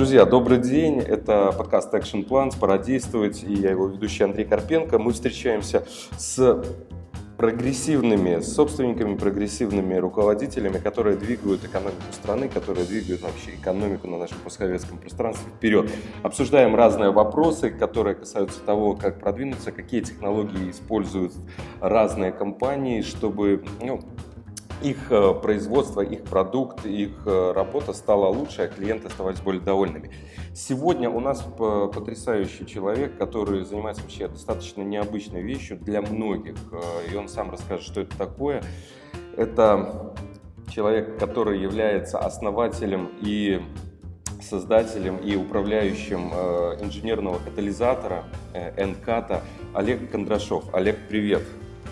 Друзья, добрый день. Это подкаст Action Plans «Пора действовать» и я его ведущий Андрей Карпенко. Мы встречаемся с прогрессивными собственниками, прогрессивными руководителями, которые двигают экономику страны, которые двигают вообще экономику на нашем постсоветском пространстве вперед. Обсуждаем разные вопросы, которые касаются того, как продвинуться, какие технологии используют разные компании, чтобы ну, их э, производство, их продукт, их э, работа стала лучше, а клиенты оставались более довольными. Сегодня у нас потрясающий человек, который занимается вообще достаточно необычной вещью для многих, э, и он сам расскажет, что это такое. Это человек, который является основателем и создателем и управляющим инженерного катализатора НКАТа Олег Кондрашов. Олег, привет!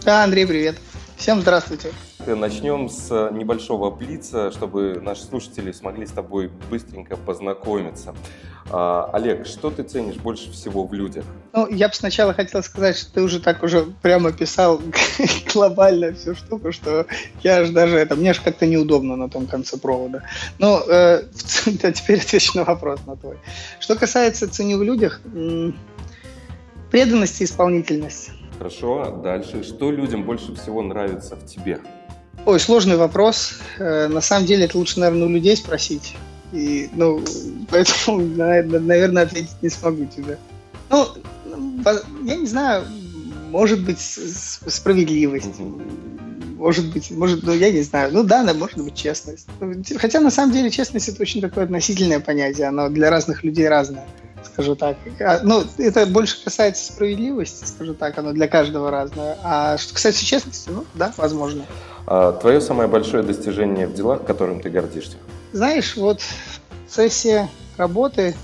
Да, Андрей, привет! Всем здравствуйте! Начнем с небольшого блица, чтобы наши слушатели смогли с тобой быстренько познакомиться. А, Олег, что ты ценишь больше всего в людях? Ну, я бы сначала хотел сказать, что ты уже так уже прямо писал глобально всю штуку, что я аж даже это, мне аж как-то неудобно на том конце провода. Ну, э, а теперь отвечу на вопрос на твой. Что касается ценю в людях, преданность и исполнительность. Хорошо, дальше. Что людям больше всего нравится в тебе? Ой, сложный вопрос. Э, на самом деле это лучше, наверное, у людей спросить. И, ну, поэтому, наверное, ответить не смогу тебе. Ну, я не знаю, может быть, справедливость. Может быть, может, ну, я не знаю. Ну да, может быть, честность. Хотя, на самом деле, честность – это очень такое относительное понятие. Оно для разных людей разное, скажу так. А, ну, это больше касается справедливости, скажу так. Оно для каждого разное. А что касается честности, ну, да, возможно. А твое самое большое достижение в делах, которым ты гордишься? Знаешь, вот в процессе работы,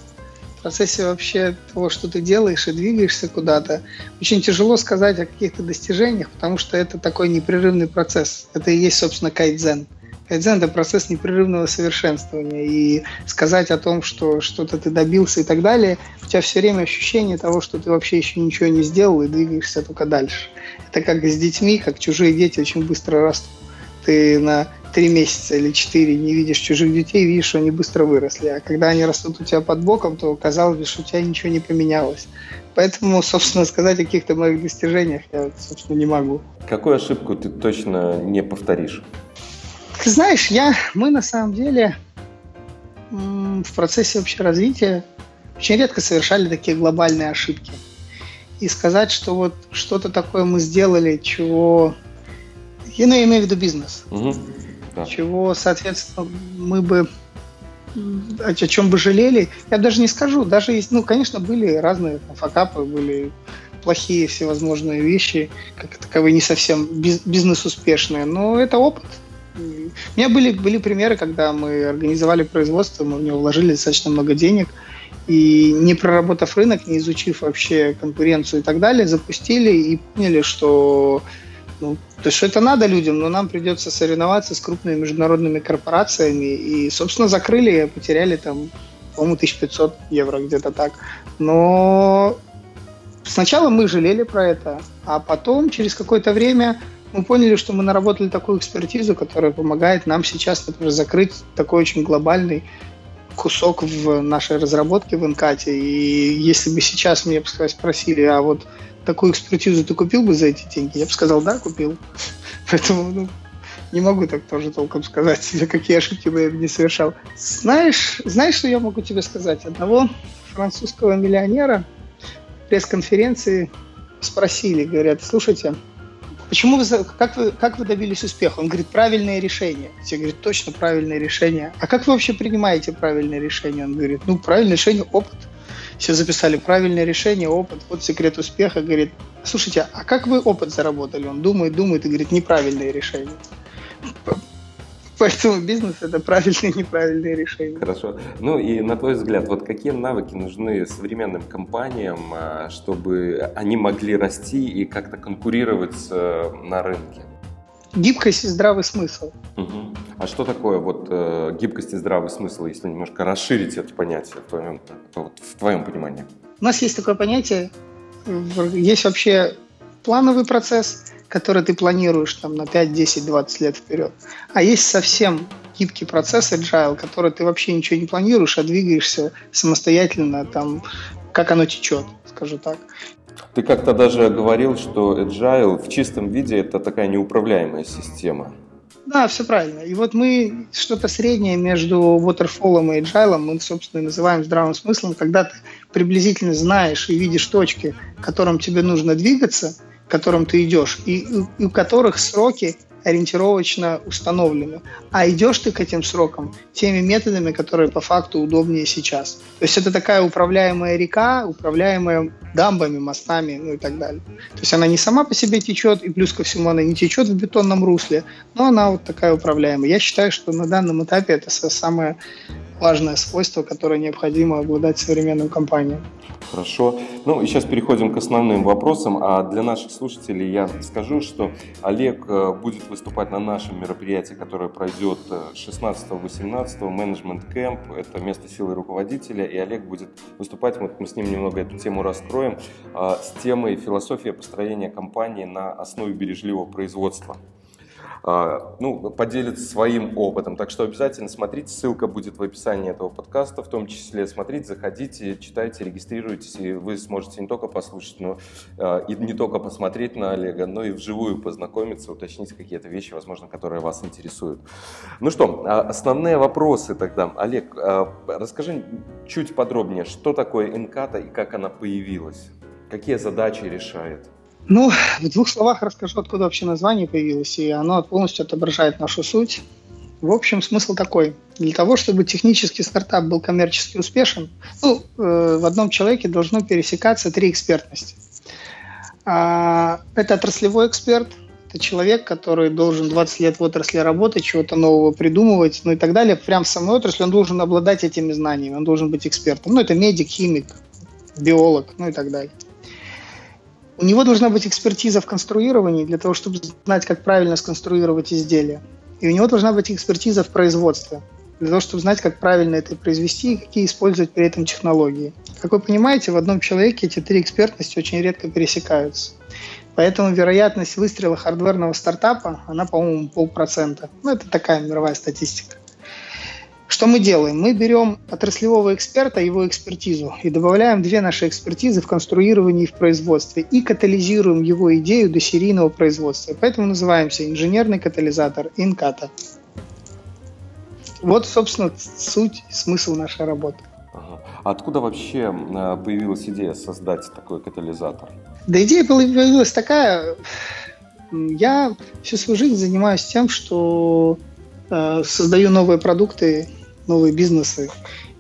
в процессе вообще того, что ты делаешь и двигаешься куда-то, очень тяжело сказать о каких-то достижениях, потому что это такой непрерывный процесс. Это и есть, собственно, кайдзен. Кайдзен – это процесс непрерывного совершенствования. И сказать о том, что что-то ты добился и так далее, у тебя все время ощущение того, что ты вообще еще ничего не сделал и двигаешься только дальше. Это как с детьми, как чужие дети очень быстро растут. Ты на три месяца или четыре не видишь чужих детей, видишь, что они быстро выросли. А когда они растут у тебя под боком, то казалось бы, что у тебя ничего не поменялось. Поэтому, собственно, сказать о каких-то моих достижениях я, собственно, не могу. Какую ошибку ты точно не повторишь? Ты знаешь, я, мы на самом деле в процессе вообще развития очень редко совершали такие глобальные ошибки. И сказать, что вот что-то такое мы сделали, чего... Я, ну, я имею в виду бизнес. Угу. Да. Чего, соответственно, мы бы о, чем бы жалели, я даже не скажу. Даже есть, ну, конечно, были разные факапы, были плохие всевозможные вещи, как таковые не совсем бизнес успешные, но это опыт. У меня были, были примеры, когда мы организовали производство, мы в него вложили достаточно много денег, и не проработав рынок, не изучив вообще конкуренцию и так далее, запустили и поняли, что ну, то что это надо людям, но нам придется соревноваться с крупными международными корпорациями. И, собственно, закрыли, потеряли там, по-моему, 1500 евро где-то так. Но сначала мы жалели про это, а потом, через какое-то время, мы поняли, что мы наработали такую экспертизу, которая помогает нам сейчас, например, закрыть такой очень глобальный кусок в нашей разработке в Инкате. И если бы сейчас меня спросили, а вот такую экспертизу ты купил бы за эти деньги? Я бы сказал, да, купил. Поэтому ну, не могу так тоже толком сказать тебе, какие ошибки бы я не совершал. Знаешь, знаешь, что я могу тебе сказать? Одного французского миллионера пресс-конференции спросили, говорят, слушайте, Почему вы, как вы, как вы добились успеха? Он говорит, правильное решение. Все говорят, точно правильное решение. А как вы вообще принимаете правильное решение? Он говорит, ну, правильное решение – опыт. Все записали правильное решение, опыт, вот секрет успеха. Говорит, слушайте, а как вы опыт заработали? Он думает, думает и говорит, неправильное решение. Поэтому бизнес это правильные и неправильные решения. Хорошо. Ну и на твой взгляд, вот какие навыки нужны современным компаниям, а, чтобы они могли расти и как-то конкурировать э, на рынке? Гибкость и здравый смысл. Угу. А что такое вот э, гибкость и здравый смысл, если немножко расширить это понятие в твоем, вот, в твоем понимании? У нас есть такое понятие, есть вообще плановый процесс, который ты планируешь там на 5, 10, 20 лет вперед. А есть совсем гибкий процесс agile, который ты вообще ничего не планируешь, а двигаешься самостоятельно, там, как оно течет, скажу так. Ты как-то даже говорил, что agile в чистом виде это такая неуправляемая система. Да, все правильно. И вот мы что-то среднее между waterfall и agile мы, собственно, и называем здравым смыслом, когда ты приблизительно знаешь и видишь точки, к которым тебе нужно двигаться, к которым ты идешь, и, и у которых сроки ориентировочно установлены. А идешь ты к этим срокам теми методами, которые по факту удобнее сейчас. То есть это такая управляемая река, управляемая дамбами, мостами, ну и так далее. То есть она не сама по себе течет, и плюс ко всему она не течет в бетонном русле, но она вот такая управляемая. Я считаю, что на данном этапе это самое важное свойство, которое необходимо обладать современным компаниям. Хорошо. Ну и сейчас переходим к основным вопросам. А для наших слушателей я скажу, что Олег э, будет выступать на нашем мероприятии, которое пройдет 16-18 менеджмент кэмп. Это место силы руководителя. И Олег будет выступать, вот мы с ним немного эту тему раскроем, а, с темой философия построения компании на основе бережливого производства. А, ну, поделится своим опытом. Так что обязательно смотрите, ссылка будет в описании этого подкаста, в том числе смотрите, заходите, читайте, регистрируйтесь, и вы сможете не только послушать, но а, и не только посмотреть на Олега, но и вживую познакомиться, уточнить какие-то вещи, возможно, которые вас интересуют. Ну что, а, основные вопросы тогда. Олег, расскажи чуть подробнее, что такое Инката и как она появилась? Какие задачи решает? Ну, в двух словах расскажу, откуда вообще название появилось, и оно полностью отображает нашу суть. В общем, смысл такой. Для того, чтобы технический стартап был коммерчески успешен, ну, э, в одном человеке должно пересекаться три экспертности. А, это отраслевой эксперт, это человек, который должен 20 лет в отрасли работать, чего-то нового придумывать, ну и так далее. Прям в самой отрасли он должен обладать этими знаниями, он должен быть экспертом. Ну, это медик, химик, биолог, ну и так далее. У него должна быть экспертиза в конструировании для того, чтобы знать, как правильно сконструировать изделие. И у него должна быть экспертиза в производстве для того, чтобы знать, как правильно это произвести и какие использовать при этом технологии. Как вы понимаете, в одном человеке эти три экспертности очень редко пересекаются. Поэтому вероятность выстрела хардверного стартапа, она, по-моему, полпроцента. Ну, это такая мировая статистика. Что мы делаем? Мы берем отраслевого эксперта, его экспертизу, и добавляем две наши экспертизы в конструировании и в производстве, и катализируем его идею до серийного производства. Поэтому называемся инженерный катализатор Инката. Вот, собственно, суть, смысл нашей работы. Ага. А откуда вообще э, появилась идея создать такой катализатор? Да идея появилась такая. Я всю свою жизнь занимаюсь тем, что э, создаю новые продукты новые бизнесы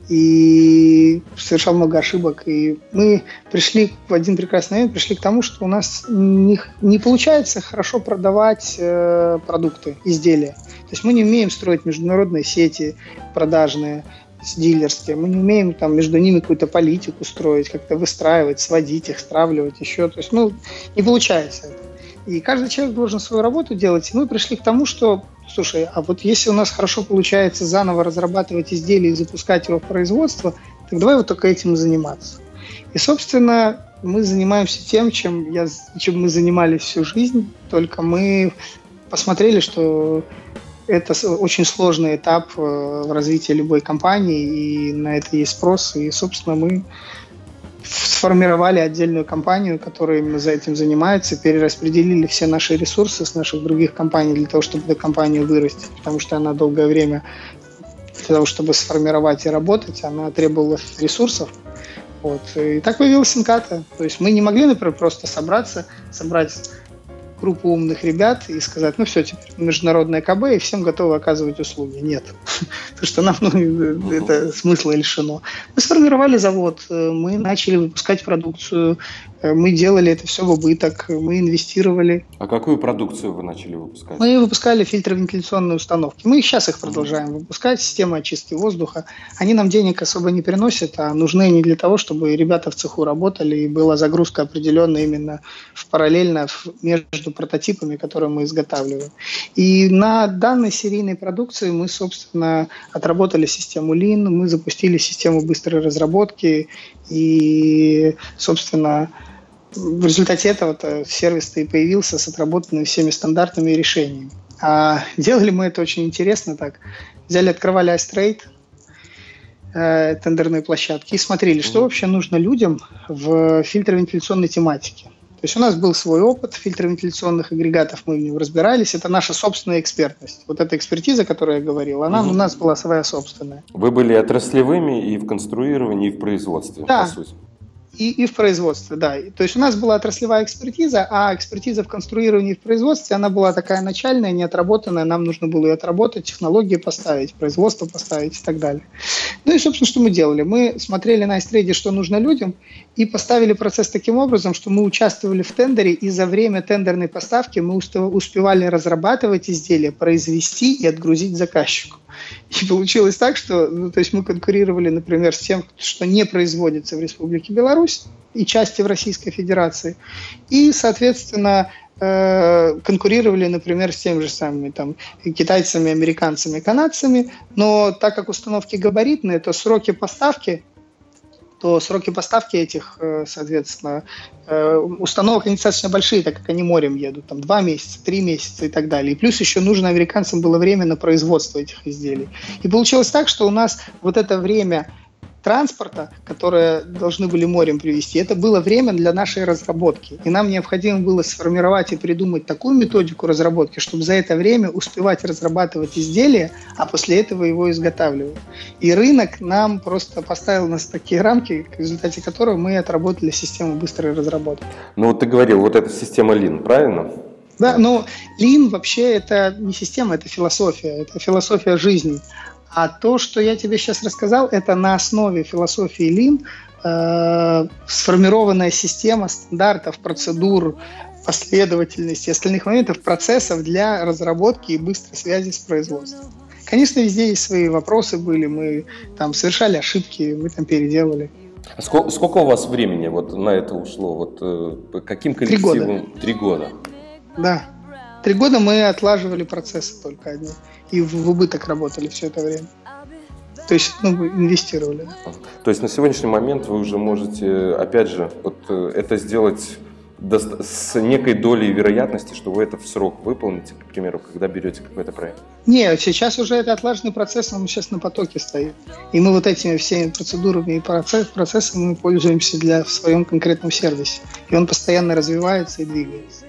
и совершал много ошибок. И мы пришли в один прекрасный момент, пришли к тому, что у нас не, не получается хорошо продавать э, продукты, изделия. То есть мы не умеем строить международные сети продажные, дилерские. Мы не умеем там между ними какую-то политику строить, как-то выстраивать, сводить их, стравливать еще. То есть, ну, не получается это. И каждый человек должен свою работу делать. И мы пришли к тому, что, слушай, а вот если у нас хорошо получается заново разрабатывать изделие и запускать его в производство, так давай вот только этим и заниматься. И, собственно, мы занимаемся тем, чем, я, чем мы занимались всю жизнь, только мы посмотрели, что это очень сложный этап э, в развитии любой компании, и на это есть спрос, и, собственно, мы сформировали отдельную компанию, которая именно за этим занимается, перераспределили все наши ресурсы с наших других компаний для того, чтобы эту компанию вырастить, потому что она долгое время для того, чтобы сформировать и работать, она требовала ресурсов. Вот. И так появилась Инката. То есть мы не могли, например, просто собраться, собрать группу умных ребят и сказать, ну все, теперь международное КБ, и всем готовы оказывать услуги. Нет. Потому что нам ну, это смысла лишено. Мы сформировали завод, э, мы начали выпускать продукцию, мы делали это все в убыток, мы инвестировали. А какую продукцию вы начали выпускать? Мы выпускали фильтровентиляционные установки. Мы сейчас их продолжаем выпускать, системы очистки воздуха. Они нам денег особо не приносят, а нужны они для того, чтобы ребята в цеху работали и была загрузка определенная именно в параллельно между прототипами, которые мы изготавливаем. И на данной серийной продукции мы, собственно, отработали систему Lean, мы запустили систему быстрой разработки и, собственно, в результате этого сервис и появился с отработанными всеми стандартами и решениями. А делали мы это очень интересно так. Взяли, открывали iStrade, э, тендерные площадки и смотрели, что вообще нужно людям в фильтровентиляционной тематике. То есть у нас был свой опыт фильтровентиляционных агрегатов, мы в нем разбирались. Это наша собственная экспертность. Вот эта экспертиза, о которой я говорил, она угу. у нас была своя собственная. Вы были отраслевыми и в конструировании, и в производстве, да. по сути. И, и в производстве, да. То есть у нас была отраслевая экспертиза, а экспертиза в конструировании и в производстве, она была такая начальная, не отработанная, нам нужно было ее отработать, технологии поставить, производство поставить и так далее. Ну и, собственно, что мы делали? Мы смотрели на истрейде, что нужно людям, и поставили процесс таким образом, что мы участвовали в тендере, и за время тендерной поставки мы успевали разрабатывать изделия, произвести и отгрузить заказчику. И получилось так, что ну, то есть мы конкурировали, например, с тем, что не производится в Республике Беларусь и части в Российской Федерации. И, соответственно, э, конкурировали, например, с теми же самыми там, китайцами, американцами, канадцами. Но так как установки габаритные, то сроки поставки то сроки поставки этих, э, соответственно, э, установок они достаточно большие, так как они морем едут, там два месяца, три месяца и так далее. И плюс еще нужно американцам было время на производство этих изделий. И получилось так, что у нас вот это время транспорта, которые должны были морем привезти, это было время для нашей разработки. И нам необходимо было сформировать и придумать такую методику разработки, чтобы за это время успевать разрабатывать изделие, а после этого его изготавливать. И рынок нам просто поставил нас такие рамки, в результате которого мы отработали систему быстрой разработки. Ну вот ты говорил, вот эта система Lean, правильно? Да, но Lean вообще это не система, это философия, это философия жизни. А то, что я тебе сейчас рассказал, это на основе философии Лин э, сформированная система стандартов, процедур, последовательности, остальных моментов, процессов для разработки и быстрой связи с производством. Конечно, везде есть свои вопросы были, мы там совершали ошибки, мы там переделали. А сколько, сколько у вас времени вот на это ушло? Вот э, каким коллективом? Три года. Три года. Да. Три года мы отлаживали процессы только одни и в убыток работали все это время. То есть, ну, инвестировали. То есть на сегодняшний момент вы уже можете, опять же, вот э, это сделать с некой долей вероятности, что вы это в срок выполните, к примеру, когда берете какой-то проект? Нет, сейчас уже это отлаженный процесс, он сейчас на потоке стоит. И мы вот этими всеми процедурами и процесс, процессами мы пользуемся для в своем конкретном сервисе. И он постоянно развивается и двигается.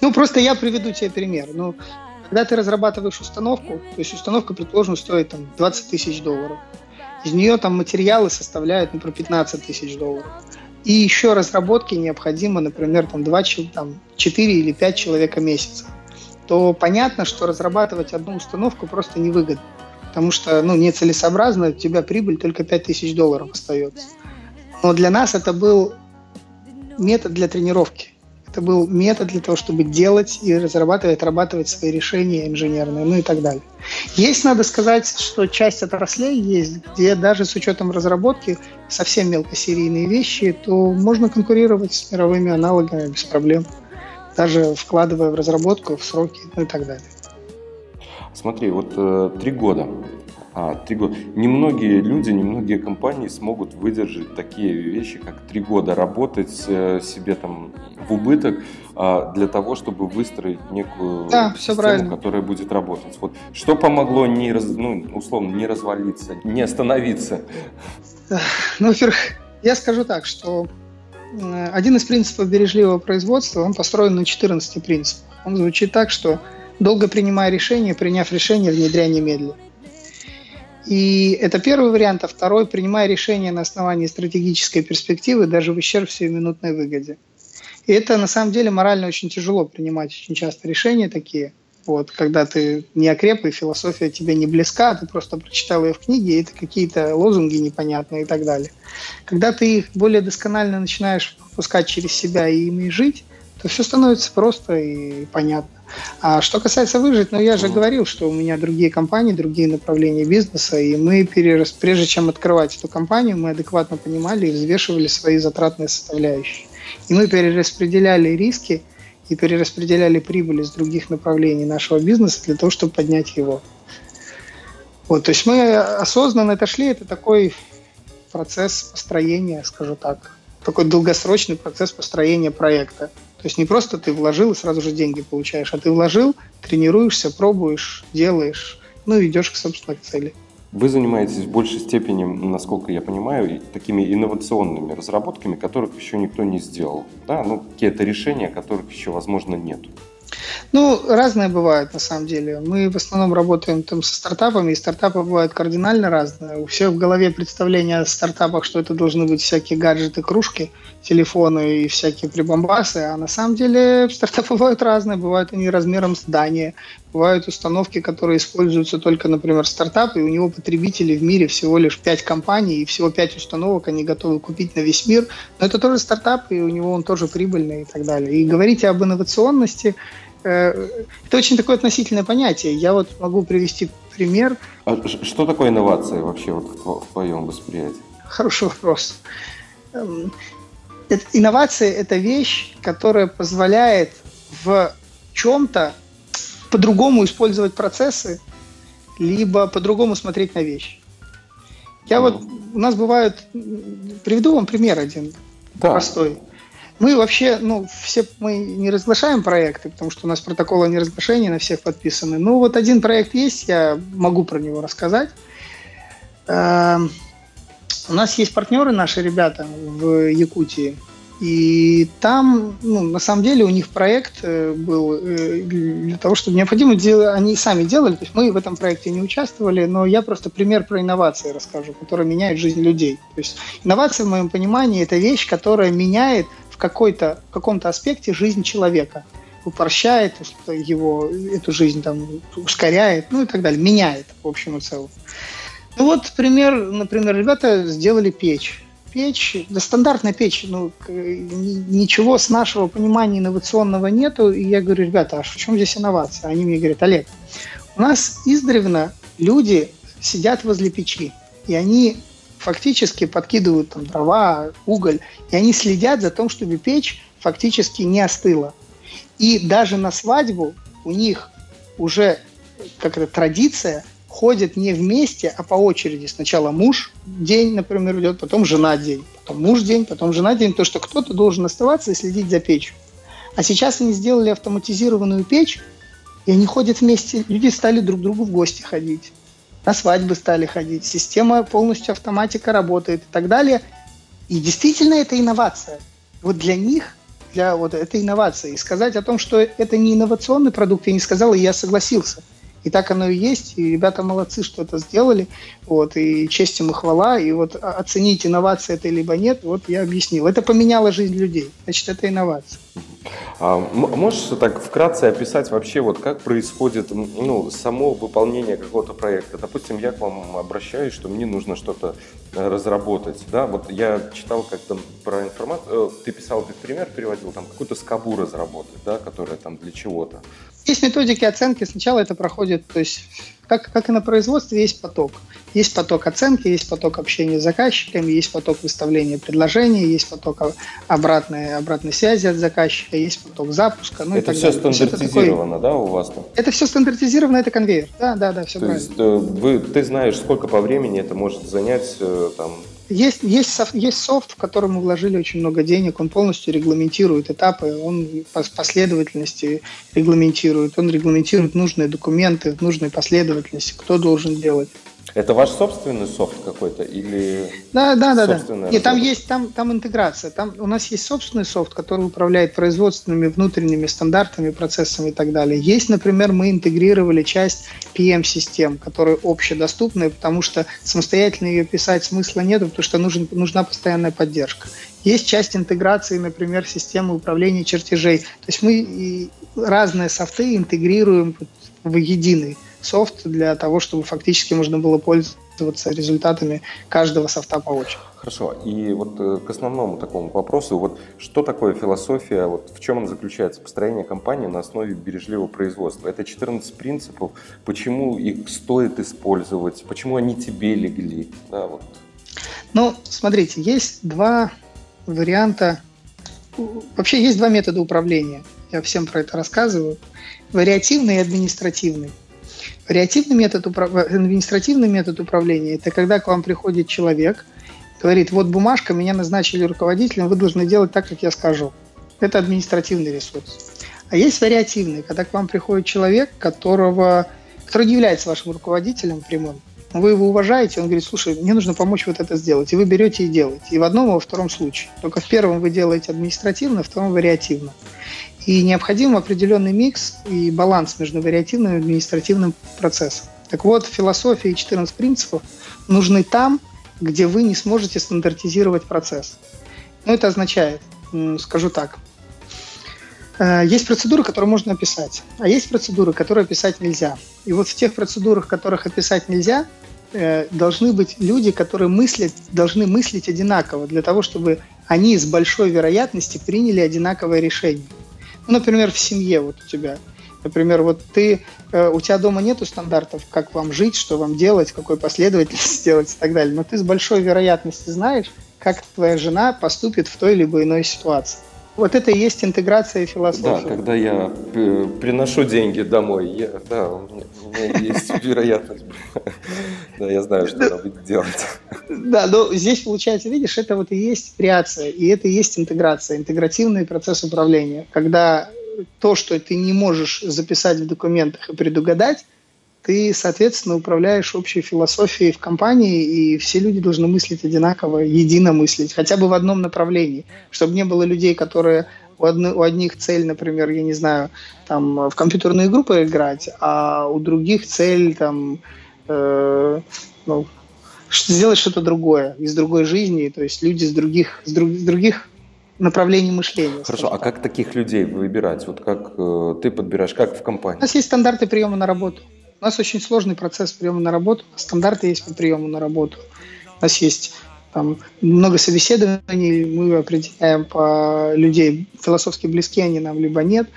Ну, просто я приведу тебе пример. Ну, когда ты разрабатываешь установку, то есть установка, предположим, стоит там 20 тысяч долларов. Из нее там материалы составляют, например, 15 тысяч долларов. И еще разработки необходимо, например, там, 2, там, 4 или 5 человек в месяц. То понятно, что разрабатывать одну установку просто невыгодно. Потому что ну, нецелесообразно, у тебя прибыль только 5 тысяч долларов остается. Но для нас это был метод для тренировки. Это был метод для того, чтобы делать и разрабатывать, отрабатывать свои решения инженерные, ну и так далее. Есть, надо сказать, что часть отраслей есть, где даже с учетом разработки совсем мелкосерийные вещи, то можно конкурировать с мировыми аналогами без проблем, даже вкладывая в разработку, в сроки, ну и так далее. Смотри, вот э, три года а, три года. Немногие люди, немногие компании смогут выдержать такие вещи, как три года работать э, себе там в убыток а, для того, чтобы выстроить некую да, систему, которая будет работать. Вот что помогло не раз, ну, условно не развалиться, не остановиться? Ну, во-первых, я скажу так, что один из принципов бережливого производства, он построен на 14 принципах. Он звучит так, что долго принимая решение, приняв решение, внедряй немедленно. И это первый вариант. А второй, принимая решение на основании стратегической перспективы, даже в ущерб минутной выгоде. И это на самом деле морально очень тяжело принимать очень часто решения такие. Вот, когда ты не окреп, и философия тебе не близка, ты просто прочитал ее в книге, и это какие-то лозунги непонятные и так далее. Когда ты их более досконально начинаешь пускать через себя и ими жить, то все становится просто и понятно. А что касается выжить, ну я же говорил, что у меня другие компании, другие направления бизнеса, и мы, перерас... прежде чем открывать эту компанию, мы адекватно понимали и взвешивали свои затратные составляющие. И мы перераспределяли риски и перераспределяли прибыли с других направлений нашего бизнеса для того, чтобы поднять его. Вот, то есть мы осознанно отошли, это такой процесс построения, скажу так, такой долгосрочный процесс построения проекта. То есть не просто ты вложил и сразу же деньги получаешь, а ты вложил, тренируешься, пробуешь, делаешь, ну и идешь к собственной цели. Вы занимаетесь в большей степени, насколько я понимаю, такими инновационными разработками, которых еще никто не сделал. Да, ну, какие-то решения, которых еще, возможно, нет. Ну, разные бывают на самом деле. Мы в основном работаем там со стартапами, и стартапы бывают кардинально разные. У всех в голове представление о стартапах, что это должны быть всякие гаджеты, кружки, телефоны и всякие прибамбасы, а на самом деле стартапы бывают разные. Бывают они размером здания, бывают установки, которые используются только, например, стартап, и у него потребители в мире всего лишь 5 компаний, и всего 5 установок они готовы купить на весь мир. Но это тоже стартап, и у него он тоже прибыльный и так далее. И говорить об инновационности – Э, это очень такое относительное понятие. Я вот могу привести пример. А что такое инновация вообще вот в твоем восприятии? Хороший вопрос. Эм, инновация – это вещь, которая позволяет в чем-то по-другому использовать процессы, либо по-другому смотреть на вещи. Я mm. вот, у нас бывают, приведу вам пример один, да. простой. Мы вообще, ну, все мы не разглашаем проекты, потому что у нас протоколы о неразглашении на всех подписаны. Ну, вот один проект есть, я могу про него рассказать. Эм, у нас есть партнеры, наши ребята в Якутии. И там, ну, на самом деле, у них проект э, был э, для того, чтобы необходимо делать, они сами делали, то есть мы в этом проекте не участвовали, но я просто пример про инновации расскажу, которые меняют жизнь людей. То есть инновация, в моем понимании, это вещь, которая меняет какой-то, в каком-то аспекте жизнь человека. Упрощает его, эту жизнь, там, ускоряет, ну и так далее, меняет в общем и целом. Ну вот пример, например, ребята сделали печь. Печь, да стандартная печь, ну ничего с нашего понимания инновационного нету. И я говорю, ребята, а в чем здесь инновация? Они мне говорят, Олег, у нас издревно люди сидят возле печи, и они фактически подкидывают там дрова, уголь, и они следят за тем, чтобы печь фактически не остыла. И даже на свадьбу у них уже как это традиция ходят не вместе, а по очереди. Сначала муж день, например, идет, потом жена день, потом муж день, потом жена день, то что кто-то должен оставаться и следить за печью. А сейчас они сделали автоматизированную печь, и они ходят вместе, люди стали друг к другу в гости ходить на свадьбы стали ходить, система полностью автоматика работает и так далее. И действительно это инновация. Вот для них, для вот этой инновации. И сказать о том, что это не инновационный продукт, я не сказал, и я согласился. И так оно и есть, и ребята молодцы, что это сделали, вот, и честь им и хвала, и вот оценить, инновация это либо нет, вот я объяснил. Это поменяло жизнь людей, значит, это инновация. А, можешь так вкратце описать вообще, вот как происходит ну, само выполнение какого-то проекта? Допустим, я к вам обращаюсь, что мне нужно что-то э, разработать. Да? Вот я читал как-то про информацию, э, ты писал как пример, переводил, там какую-то скобу разработать, да, которая там для чего-то. Есть методики оценки. Сначала это проходит, то есть как, как и на производстве, есть поток. Есть поток оценки, есть поток общения с заказчиками, есть поток выставления предложений, есть поток обратной, обратной связи от заказчика, есть поток запуска. Ну, это все далее. стандартизировано, это такой... да, у вас там? Это все стандартизировано, это конвейер. Да, да, да, все То правильно. Есть, э, вы, ты знаешь, сколько по времени это может занять э, там, есть, есть, есть софт, в который мы вложили очень много денег, он полностью регламентирует этапы, он по последовательности регламентирует, он регламентирует нужные документы в нужной последовательности, кто должен делать. Это ваш собственный софт какой-то или Да, да, да, да. Нет, там есть там, там интеграция. Там у нас есть собственный софт, который управляет производственными внутренними стандартами, процессами и так далее. Есть, например, мы интегрировали часть PM-систем, которые общедоступны, потому что самостоятельно ее писать смысла нет, потому что нужен, нужна постоянная поддержка. Есть часть интеграции, например, системы управления чертежей. То есть мы разные софты интегрируем в единый софт для того, чтобы фактически можно было пользоваться результатами каждого софта по очереди. Хорошо. И вот э, к основному такому вопросу, вот что такое философия, вот в чем она заключается, построение компании на основе бережливого производства? Это 14 принципов, почему их стоит использовать, почему они тебе легли? Да, вот. Ну, смотрите, есть два варианта, вообще есть два метода управления. Я всем про это рассказываю. Вариативный и административный. Вариативный метод, административный метод управления – это когда к вам приходит человек, говорит, вот бумажка, меня назначили руководителем, вы должны делать так, как я скажу. Это административный ресурс. А есть вариативный, когда к вам приходит человек, которого, который не является вашим руководителем прямым, вы его уважаете, он говорит, слушай, мне нужно помочь вот это сделать. И вы берете и делаете. И в одном, и во втором случае. Только в первом вы делаете административно, в втором вариативно. И необходим определенный микс и баланс между вариативным и административным процессом. Так вот, философия и 14 принципов нужны там, где вы не сможете стандартизировать процесс. Ну, это означает, скажу так, э, есть процедуры, которые можно описать, а есть процедуры, которые описать нельзя. И вот в тех процедурах, которых описать нельзя, э, должны быть люди, которые мыслят, должны мыслить одинаково для того, чтобы они с большой вероятностью приняли одинаковое решение. Ну, например, в семье вот у тебя. Например, вот ты, э, у тебя дома нету стандартов, как вам жить, что вам делать, какой последовательности делать и так далее. Но ты с большой вероятностью знаешь, как твоя жена поступит в той либо иной ситуации. Вот это и есть интеграция философии. Да, когда я э, приношу деньги домой, я, да, у меня, у меня есть вероятность. Да, я знаю, что надо будет делать. Да, но здесь получается, видишь, это вот и есть вариация, и это и есть интеграция, интегративный процесс управления, когда то, что ты не можешь записать в документах и предугадать, ты, соответственно, управляешь общей философией в компании, и все люди должны мыслить одинаково, едино мыслить, хотя бы в одном направлении, чтобы не было людей, которые у, одни, у одних цель, например, я не знаю, там в компьютерные группы играть, а у других цель там э, ну, сделать что-то другое из другой жизни, то есть люди с других, с, друг, с других направлений мышления. Хорошо, а как таких людей выбирать? Вот как э, ты подбираешь, как в компании? У нас есть стандарты приема на работу. У нас очень сложный процесс приема на работу, стандарты есть по приему на работу. У нас есть там много собеседований, мы определяем по людей, философски близки они нам, либо нет.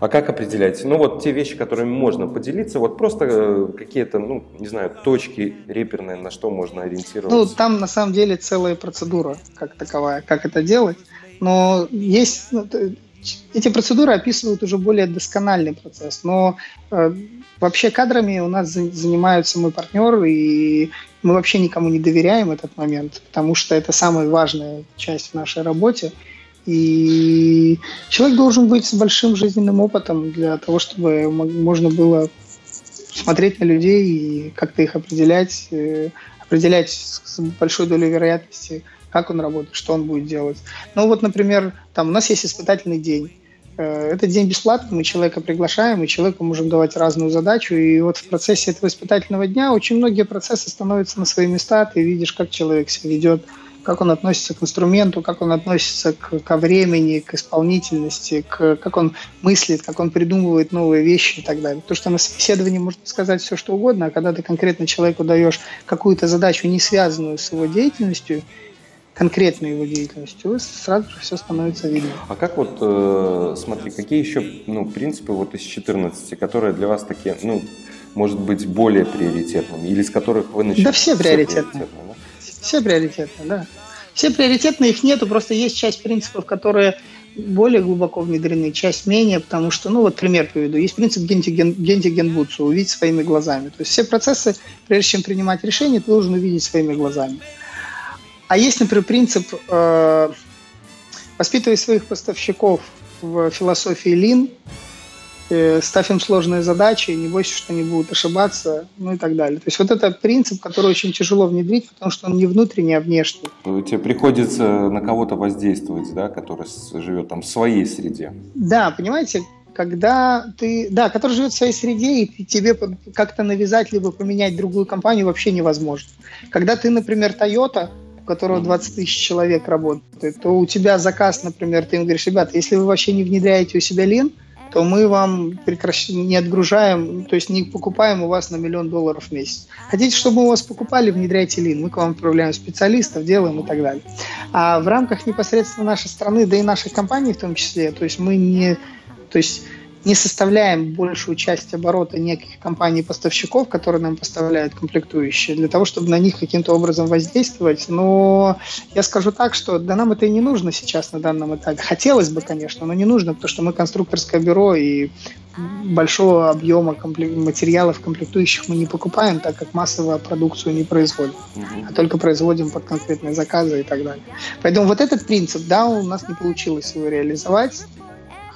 А как определять? Ну вот те вещи, которыми можно поделиться, вот просто э, какие-то, ну, не знаю, точки реперные, на что можно ориентироваться? Ну, там на самом деле целая процедура как таковая, как это делать. Но есть, ну, эти процедуры описывают уже более доскональный процесс, но э, вообще кадрами у нас занимаются мой партнер, и мы вообще никому не доверяем этот момент, потому что это самая важная часть в нашей работе. И человек должен быть с большим жизненным опытом для того, чтобы можно было смотреть на людей и как-то их определять, э, определять с большой долей вероятности, как он работает, что он будет делать. Ну вот, например, там у нас есть испытательный день. Э, этот день бесплатный, мы человека приглашаем, и человеку можем давать разную задачу. И вот в процессе этого испытательного дня очень многие процессы становятся на свои места. Ты видишь, как человек себя ведет, как он относится к инструменту, как он относится к, ко времени, к исполнительности, к, как он мыслит, как он придумывает новые вещи и так далее. То, что на собеседовании можно сказать все, что угодно, а когда ты конкретно человеку даешь какую-то задачу, не связанную с его деятельностью, конкретной его деятельностью, сразу же все становится видно. А как вот, э, смотри, какие еще ну, принципы вот из 14, которые для вас такие, ну, может быть, более приоритетными, или с которых вы начинаете? Да все приоритетные. Да? Все приоритетные, да. Все приоритетные, их нету, просто есть часть принципов, которые более глубоко внедрены, часть менее, потому что, ну вот пример приведу, есть принцип гентиген, гентигенбутсу, увидеть своими глазами. То есть все процессы, прежде чем принимать решение, ты должен увидеть своими глазами. А есть, например, принцип э, воспитывай своих поставщиков в философии Лин, э, ставь им сложные задачи, не бойся, что они будут ошибаться, ну и так далее. То есть вот это принцип, который очень тяжело внедрить, потому что он не внутренний, а внешний. Тебе приходится на кого-то воздействовать, да, который живет там в своей среде. Да, понимаете, когда ты, да, который живет в своей среде, и тебе как-то навязать либо поменять другую компанию вообще невозможно. Когда ты, например, Toyota, которого 20 тысяч человек работает, то у тебя заказ, например, ты им говоришь, ребята, если вы вообще не внедряете у себя лин, то мы вам прекращ... не отгружаем, то есть не покупаем у вас на миллион долларов в месяц. Хотите, чтобы мы у вас покупали, внедряйте лин, мы к вам отправляем специалистов, делаем и так далее. А в рамках непосредственно нашей страны, да и нашей компании в том числе, то есть мы не, то есть не составляем большую часть оборота неких компаний-поставщиков, которые нам поставляют комплектующие, для того, чтобы на них каким-то образом воздействовать. Но я скажу так, что да нам это и не нужно сейчас на данном этапе. Хотелось бы, конечно, но не нужно, потому что мы конструкторское бюро, и большого объема комплек... материалов комплектующих мы не покупаем, так как массовую продукцию не производим, а только производим под конкретные заказы и так далее. Поэтому вот этот принцип, да, у нас не получилось его реализовать,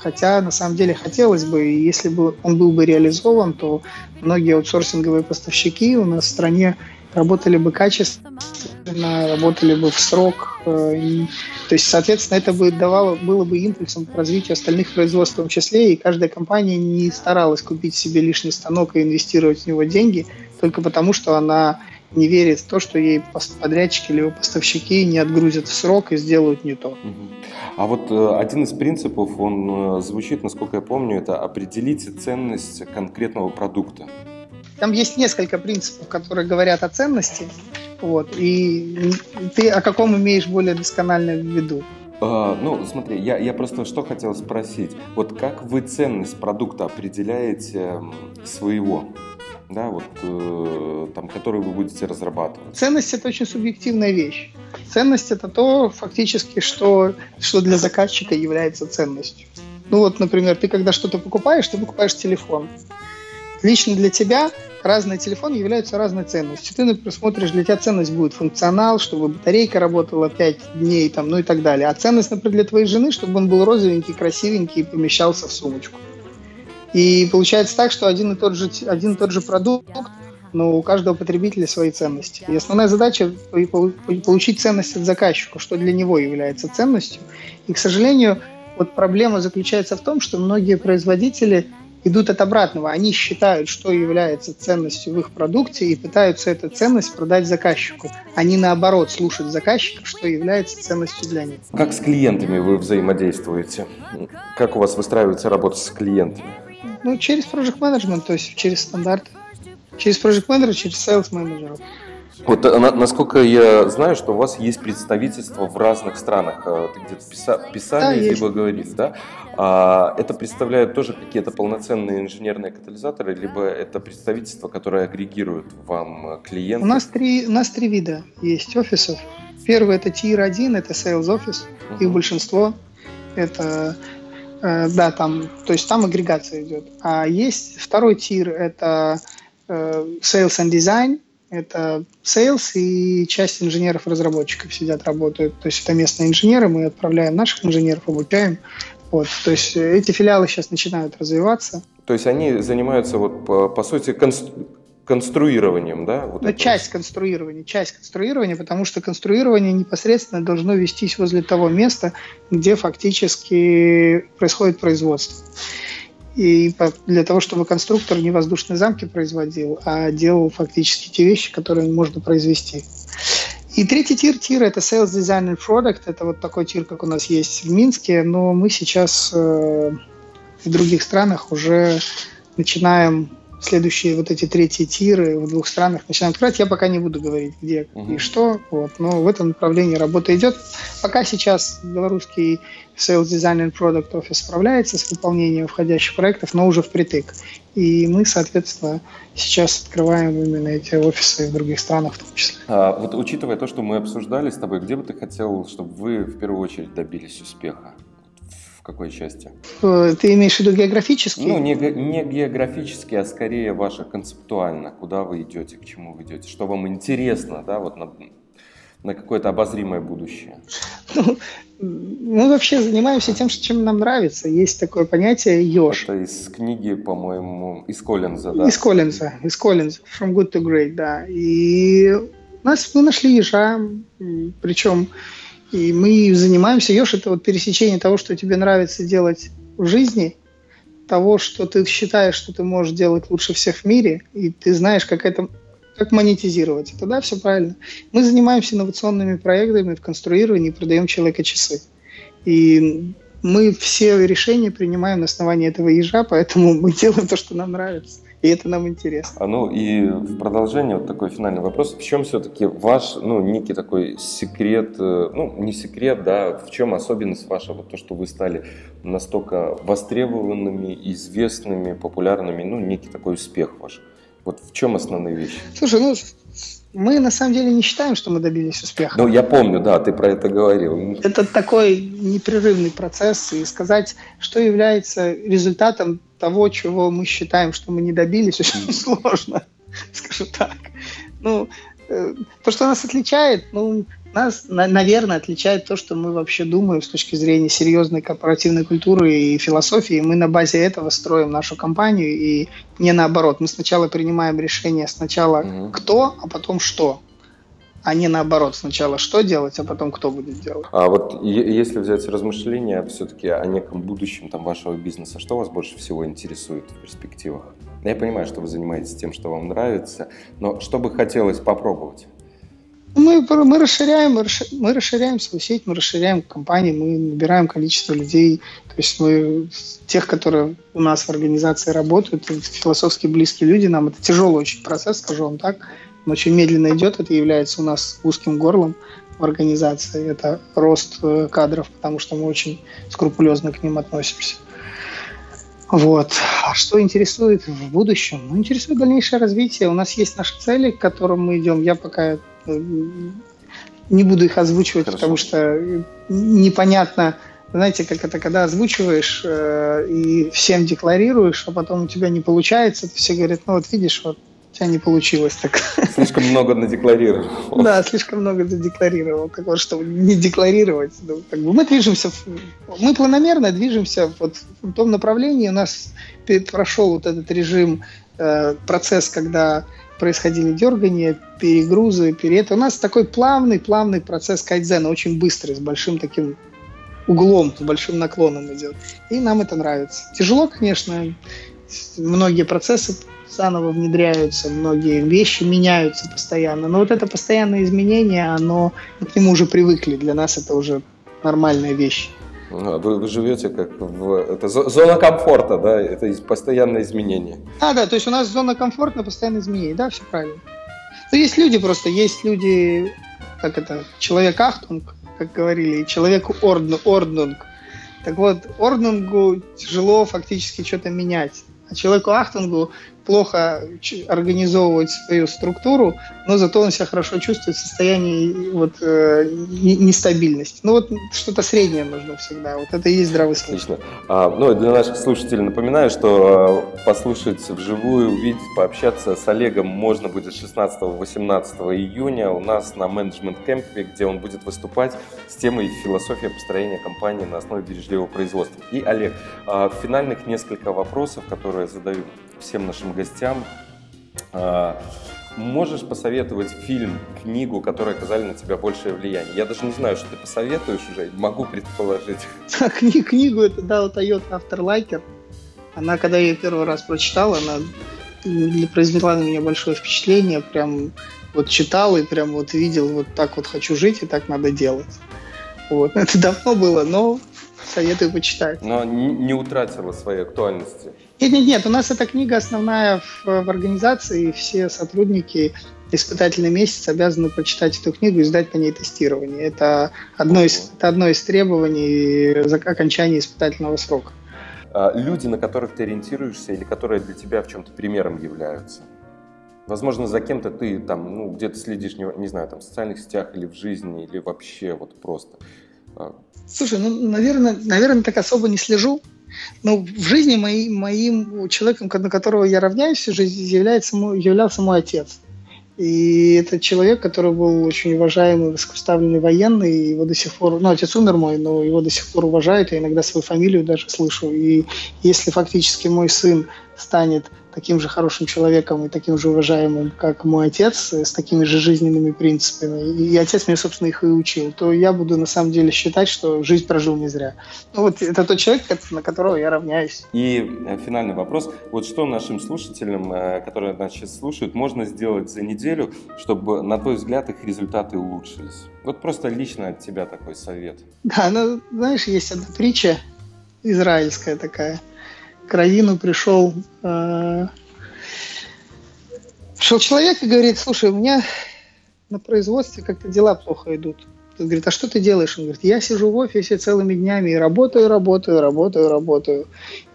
хотя на самом деле хотелось бы, и если бы он был бы реализован, то многие аутсорсинговые поставщики у нас в стране работали бы качественно, работали бы в срок. Э, то есть, соответственно, это бы давало, было бы импульсом к развитию остальных производств в том числе, и каждая компания не старалась купить себе лишний станок и инвестировать в него деньги только потому, что она не верит в то, что ей подрядчики или поставщики не отгрузят в срок и сделают не то. А вот э, один из принципов, он э, звучит, насколько я помню, это определите ценность конкретного продукта. Там есть несколько принципов, которые говорят о ценности. Вот, и ты о каком имеешь более досконально в виду? Uh, ну, смотри, я, я просто что хотел спросить. Вот как вы ценность продукта определяете своего? Да, вот, э, там, который вы будете разрабатывать? Ценность – это очень субъективная вещь. Ценность – это то, фактически, что, что для заказчика является ценностью. Ну вот, например, ты когда что-то покупаешь, ты покупаешь телефон. Лично для тебя разные телефоны являются разной ценностью. Ты, например, смотришь, для тебя ценность будет функционал, чтобы батарейка работала 5 дней, там, ну и так далее. А ценность, например, для твоей жены, чтобы он был розовенький, красивенький и помещался в сумочку. И получается так, что один и тот же, один и тот же продукт, но у каждого потребителя свои ценности. И основная задача – получить ценность от заказчика, что для него является ценностью. И, к сожалению, вот проблема заключается в том, что многие производители – идут от обратного. Они считают, что является ценностью в их продукте и пытаются эту ценность продать заказчику. Они наоборот слушают заказчика, что является ценностью для них. Как с клиентами вы взаимодействуете? Как у вас выстраивается работа с клиентами? Ну, через Project Management, то есть через стандарты. Через Project Manager, через Sales Manager. Вот э, насколько я знаю, что у вас есть представительство в разных странах. Э, ты где-то писа, писали, да, либо говорили, да? А это представляют тоже какие-то полноценные инженерные катализаторы, либо это представительство, которое агрегирует вам э, клиентов? У нас три, у нас три вида есть офисов. Первый это Tier 1, это Sales Office, uh-huh. их большинство. Это да, там, то есть там агрегация идет. А есть второй тир, это Sales and Design, это sales и часть инженеров-разработчиков сидят, работают. То есть это местные инженеры, мы отправляем наших инженеров, обучаем. Вот. То есть эти филиалы сейчас начинают развиваться. То есть они занимаются, вот, по, по сути, констру конструированием, да? Вот ну, часть конструирования, часть конструирования, потому что конструирование непосредственно должно вестись возле того места, где фактически происходит производство. И для того, чтобы конструктор не воздушные замки производил, а делал фактически те вещи, которые можно произвести. И третий тир тир это Sales Design and Product. Это вот такой тир, как у нас есть в Минске, но мы сейчас э, в других странах уже начинаем следующие вот эти третьи тиры в двух странах начинаем открывать. Я пока не буду говорить, где угу. и что, вот, но в этом направлении работа идет. Пока сейчас белорусский Sales Design and Product Office справляется с выполнением входящих проектов, но уже впритык. И мы, соответственно, сейчас открываем именно эти офисы в других странах в том числе. А, вот учитывая то, что мы обсуждали с тобой, где бы ты хотел, чтобы вы в первую очередь добились успеха? В какой части? Э, ты имеешь в виду географически? Ну, не, не географически, а скорее ваше концептуально. Куда вы идете, к чему вы идете, что вам интересно, да, вот на, на какое-то обозримое будущее? Ну, мы вообще занимаемся тем, чем нам нравится. Есть такое понятие «еж». Это из книги, по-моему, из Коллинза, да? Из Коллинза, из Коллинза, «From good to great», да. И нас, мы нашли ежа, причем и мы занимаемся, Ёж, это вот пересечение того, что тебе нравится делать в жизни, того, что ты считаешь, что ты можешь делать лучше всех в мире, и ты знаешь, как это как монетизировать это, да, все правильно. Мы занимаемся инновационными проектами в конструировании и продаем человека часы. И мы все решения принимаем на основании этого ежа, поэтому мы делаем то, что нам нравится. И это нам интересно. А ну и в продолжение вот такой финальный вопрос. В чем все-таки ваш, ну, некий такой секрет, э, ну, не секрет, да, в чем особенность ваша, вот то, что вы стали настолько востребованными, известными, популярными, ну, некий такой успех ваш? Вот в чем основные вещи? Слушай, ну, мы на самом деле не считаем, что мы добились успеха. Ну, я помню, да, ты про это говорил. Это такой непрерывный процесс, и сказать, что является результатом того, чего мы считаем, что мы не добились, очень сложно, скажу так. Ну, э, то, что нас отличает, ну, нас, наверное, отличает то, что мы вообще думаем с точки зрения серьезной корпоративной культуры и философии. Мы на базе этого строим нашу компанию и не наоборот. Мы сначала принимаем решение сначала mm-hmm. кто, а потом что а не наоборот, сначала что делать, а потом кто будет делать. А вот если взять размышления все-таки о неком будущем там, вашего бизнеса, что вас больше всего интересует в перспективах? Я понимаю, что вы занимаетесь тем, что вам нравится, но что бы хотелось попробовать? Мы, мы, расширяем, мы расширяем свою сеть, мы расширяем компании, мы набираем количество людей. То есть мы тех, которые у нас в организации работают, философски близкие люди, нам это тяжелый очень процесс, скажу вам так. Он очень медленно идет, это является у нас узким горлом в организации. Это рост э, кадров, потому что мы очень скрупулезно к ним относимся. Вот. А что интересует в будущем? Ну, интересует дальнейшее развитие. У нас есть наши цели, к которым мы идем. Я пока э, не буду их озвучивать, Хорошо. потому что непонятно, знаете, как это, когда озвучиваешь э, и всем декларируешь, а потом у тебя не получается, все говорят, ну вот видишь, вот у тебя не получилось так. Слишком много надекларировал. Да, слишком много задекларировал. Так вот, чтобы не декларировать. Ну, как бы мы движемся, мы планомерно движемся вот в том направлении. У нас прошел вот этот режим, э, процесс, когда происходили дергания, перегрузы, перед. У нас такой плавный, плавный процесс кайдзена, очень быстрый, с большим таким углом, с большим наклоном идет. И нам это нравится. Тяжело, конечно, многие процессы заново внедряются, многие вещи меняются постоянно. Но вот это постоянное изменение, оно, к нему уже привыкли, для нас это уже нормальная вещь. Ну, вы, вы живете как в... Это зона комфорта, да? Это постоянное изменение. А, да, то есть у нас зона комфорта, постоянное изменение, да, все правильно. Ну, есть люди просто, есть люди, как это, человек Ахтунг, как говорили, и человек Ordnung. Так вот, Ordnung у тяжело фактически что-то менять. А человеку Ахтунгу плохо организовывать свою структуру, но зато он себя хорошо чувствует в состоянии вот, э, нестабильности. Ну вот что-то среднее нужно всегда. Вот это и есть здравый смысл. Отлично. А, ну, для наших слушателей напоминаю, что а, послушать вживую, увидеть, пообщаться с Олегом можно будет 16-18 июня у нас на менеджмент-кемпе, где он будет выступать с темой философия построения компании на основе бережливого производства. И, Олег, а, финальных несколько вопросов, которые задаю всем нашим гостям. А, можешь посоветовать фильм, книгу, которые оказали на тебя большее влияние? Я даже не знаю, что ты посоветуешь уже, могу предположить. Кни книгу это дал Toyota Лайкер. Она, когда я ее первый раз прочитала, она произвела на меня большое впечатление. Прям вот читал и прям вот видел, вот так вот хочу жить и так надо делать. Вот. Это давно было, но советую почитать. Но не утратила своей актуальности. Нет, нет, нет, у нас эта книга основная в, в организации, и все сотрудники испытательный месяц обязаны прочитать эту книгу и сдать по ней тестирование. Это одно из, это одно из требований за окончания испытательного срока. А, люди, на которых ты ориентируешься или которые для тебя в чем-то примером являются? Возможно, за кем-то ты там, ну, где-то следишь, не, не знаю, там, в социальных сетях или в жизни, или вообще вот просто. А. Слушай, ну, наверное, наверное, так особо не слежу. Ну, в жизни мои, моим человеком, на которого я равняюсь всю жизнь, является мой, являлся мой отец. И это человек, который был очень уважаемый, высокоставленный военный, и его до сих пор, ну, отец умер мой, но его до сих пор уважают, я иногда свою фамилию даже слышу. И если фактически мой сын станет таким же хорошим человеком и таким же уважаемым, как мой отец, с такими же жизненными принципами, и отец меня, собственно, их и учил, то я буду на самом деле считать, что жизнь прожил не зря. Ну, вот это тот человек, на которого я равняюсь. И э, финальный вопрос. Вот что нашим слушателям, э, которые нас сейчас слушают, можно сделать за неделю, чтобы, на твой взгляд, их результаты улучшились? Вот просто лично от тебя такой совет. Да, ну, знаешь, есть одна притча израильская такая – к Равину пришел э, Пришел человек и говорит, слушай, у меня на производстве как-то дела плохо идут. Он говорит, а что ты делаешь? Он говорит, я сижу в офисе целыми днями и работаю, работаю, работаю, работаю.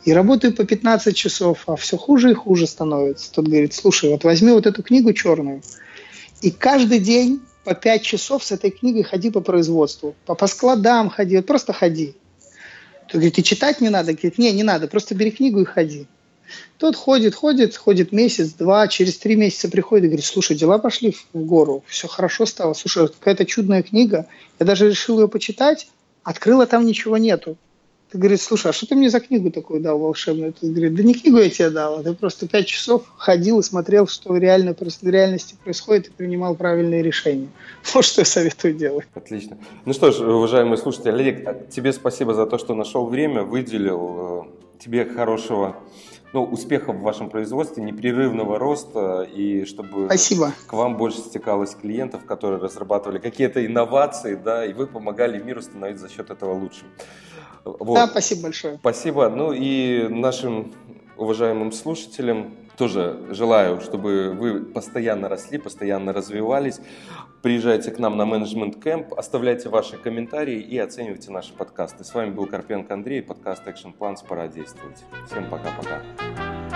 И работаю по 15 часов, а все хуже и хуже становится. Тот говорит, слушай, вот возьми вот эту книгу черную, и каждый день по 5 часов с этой книгой ходи по производству. По, по складам ходи, вот просто ходи. Тот говорит, и читать не надо? Говорит, не, не надо, просто бери книгу и ходи. Тот ходит, ходит, ходит месяц, два, через три месяца приходит и говорит, слушай, дела пошли в гору, все хорошо стало, слушай, какая-то чудная книга, я даже решил ее почитать, открыла, там ничего нету. Ты говорит, слушай, а что ты мне за книгу такую дал волшебную? Ты говорит, да не книгу я тебе дал, а ты просто пять часов ходил и смотрел, что реально, в реальности происходит и принимал правильные решения. Вот что я советую делать. Отлично. Ну что ж, уважаемые слушатели, Олег, тебе спасибо за то, что нашел время, выделил э, тебе хорошего ну, успехов в вашем производстве, непрерывного роста, и чтобы Спасибо. к вам больше стекалось клиентов, которые разрабатывали какие-то инновации, да, и вы помогали миру становиться за счет этого лучше. Вот. Да, спасибо большое. Спасибо. Ну и нашим уважаемым слушателям тоже желаю, чтобы вы постоянно росли, постоянно развивались. Приезжайте к нам на менеджмент кэмп, оставляйте ваши комментарии и оценивайте наши подкасты. С вами был Карпенко Андрей, подкаст Action Plans «Пора действовать». Всем пока-пока.